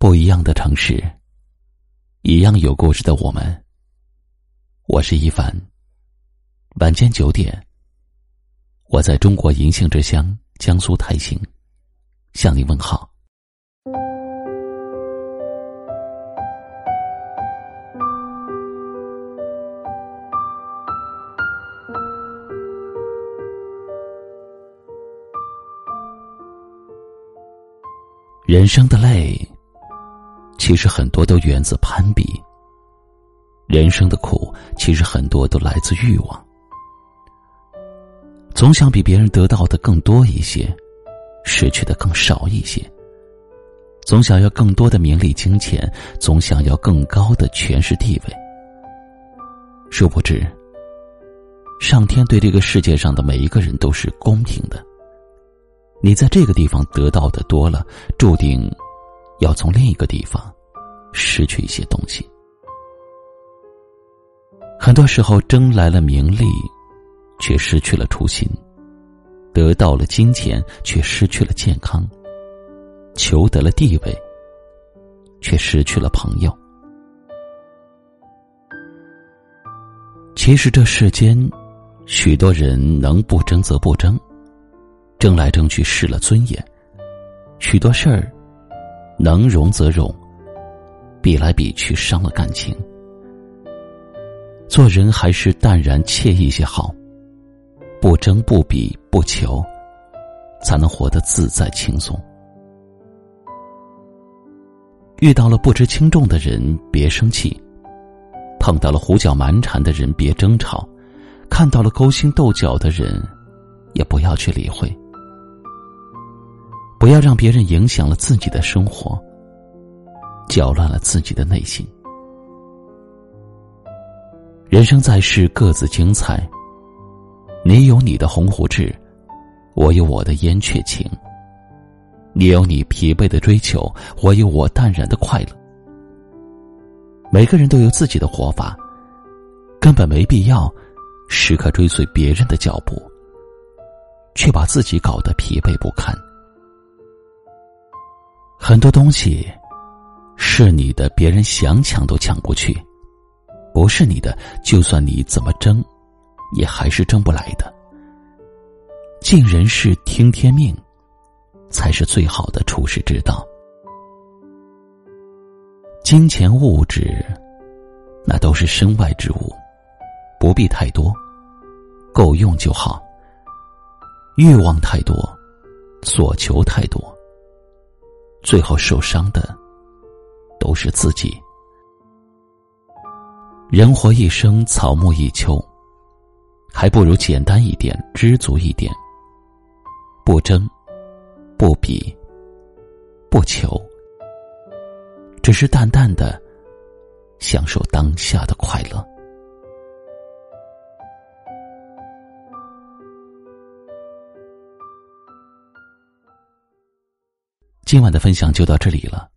不一样的城市，一样有故事的我们。我是一凡。晚间九点，我在中国银杏之乡江苏泰兴向你问好。人生的累，其实很多都源自攀比；人生的苦，其实很多都来自欲望。总想比别人得到的更多一些，失去的更少一些；总想要更多的名利金钱，总想要更高的权势地位。殊不知，上天对这个世界上的每一个人都是公平的。你在这个地方得到的多了，注定要从另一个地方失去一些东西。很多时候，争来了名利，却失去了初心；得到了金钱，却失去了健康；求得了地位，却失去了朋友。其实，这世间许多人能不争则不争。争来争去失了尊严，许多事儿能容则容，比来比去伤了感情。做人还是淡然惬意些好，不争不比不求，才能活得自在轻松。遇到了不知轻重的人，别生气；碰到了胡搅蛮缠的人，别争吵；看到了勾心斗角的人，也不要去理会。不要让别人影响了自己的生活，搅乱了自己的内心。人生在世，各自精彩。你有你的鸿鹄志，我有我的燕雀情。你有你疲惫的追求，我有我淡然的快乐。每个人都有自己的活法，根本没必要时刻追随别人的脚步，却把自己搞得疲惫不堪。很多东西是你的，别人想抢都抢不去；不是你的，就算你怎么争，也还是争不来的。尽人事，听天命，才是最好的处世之道。金钱物质，那都是身外之物，不必太多，够用就好。欲望太多，所求太多。最后受伤的都是自己。人活一生，草木一秋，还不如简单一点，知足一点。不争，不比，不求，只是淡淡的享受当下的快乐。今晚的分享就到这里了。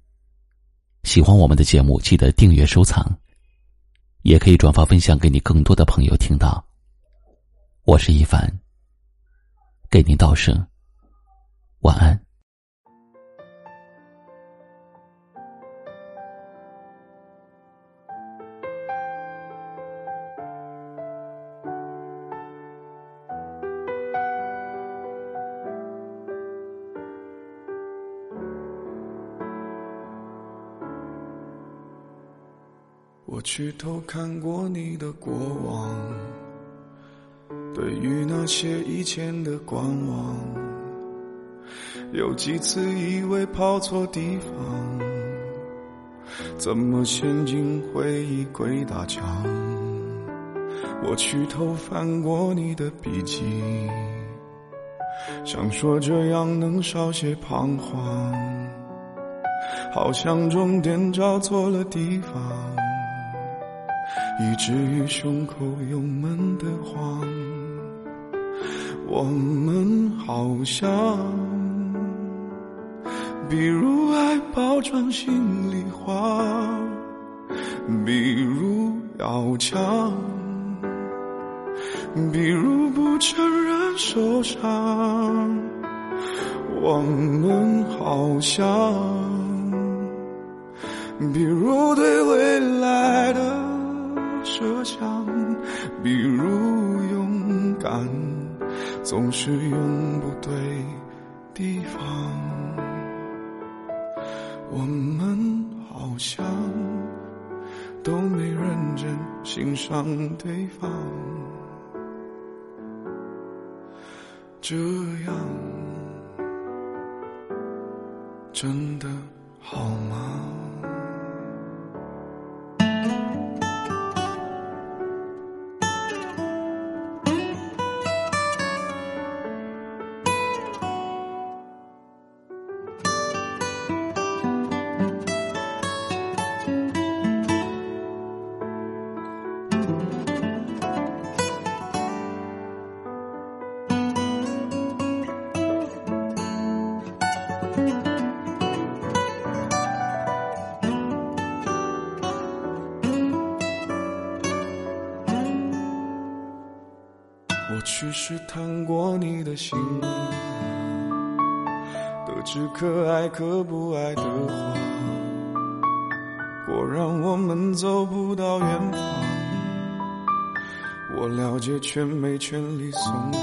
喜欢我们的节目，记得订阅收藏，也可以转发分享给你更多的朋友听到。我是一凡，给您道声晚安。我去偷看过你的过往，对于那些以前的观望，有几次以为跑错地方，怎么陷进回忆鬼打墙？我去偷翻过你的笔记，想说这样能少些彷徨，好像终点找错了地方。以至于胸口有闷得慌，我们好像，比如爱包装心里话，比如要强，比如不承认受伤，我们好像。比如对未想，比如勇敢总是用不对地方。我们好像都没认真欣赏对方，这样真的好吗？试探过你的心，得知可爱可不爱的话，果然我们走不到远方。我了解，却没权利松绑。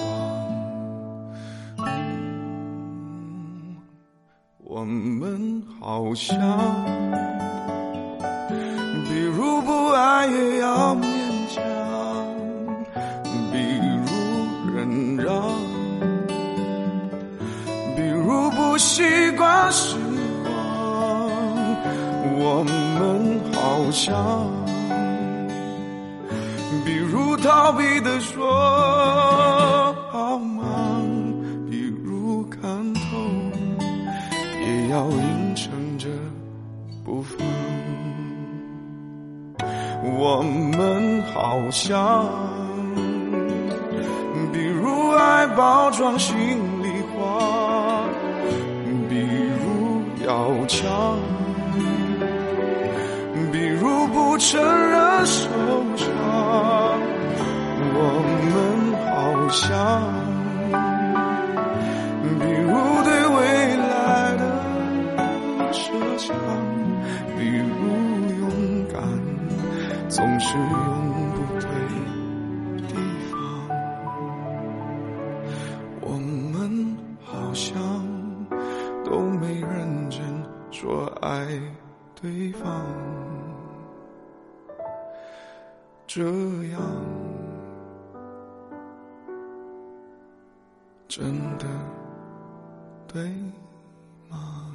我们好像，比如不爱也要比如不习惯时光，我们好像，比如逃避的说好吗？比如看透，也要硬撑着不放。我们好像。比如爱包装心要强，比如不承认受伤，我们好像，说爱对方，这样真的对吗？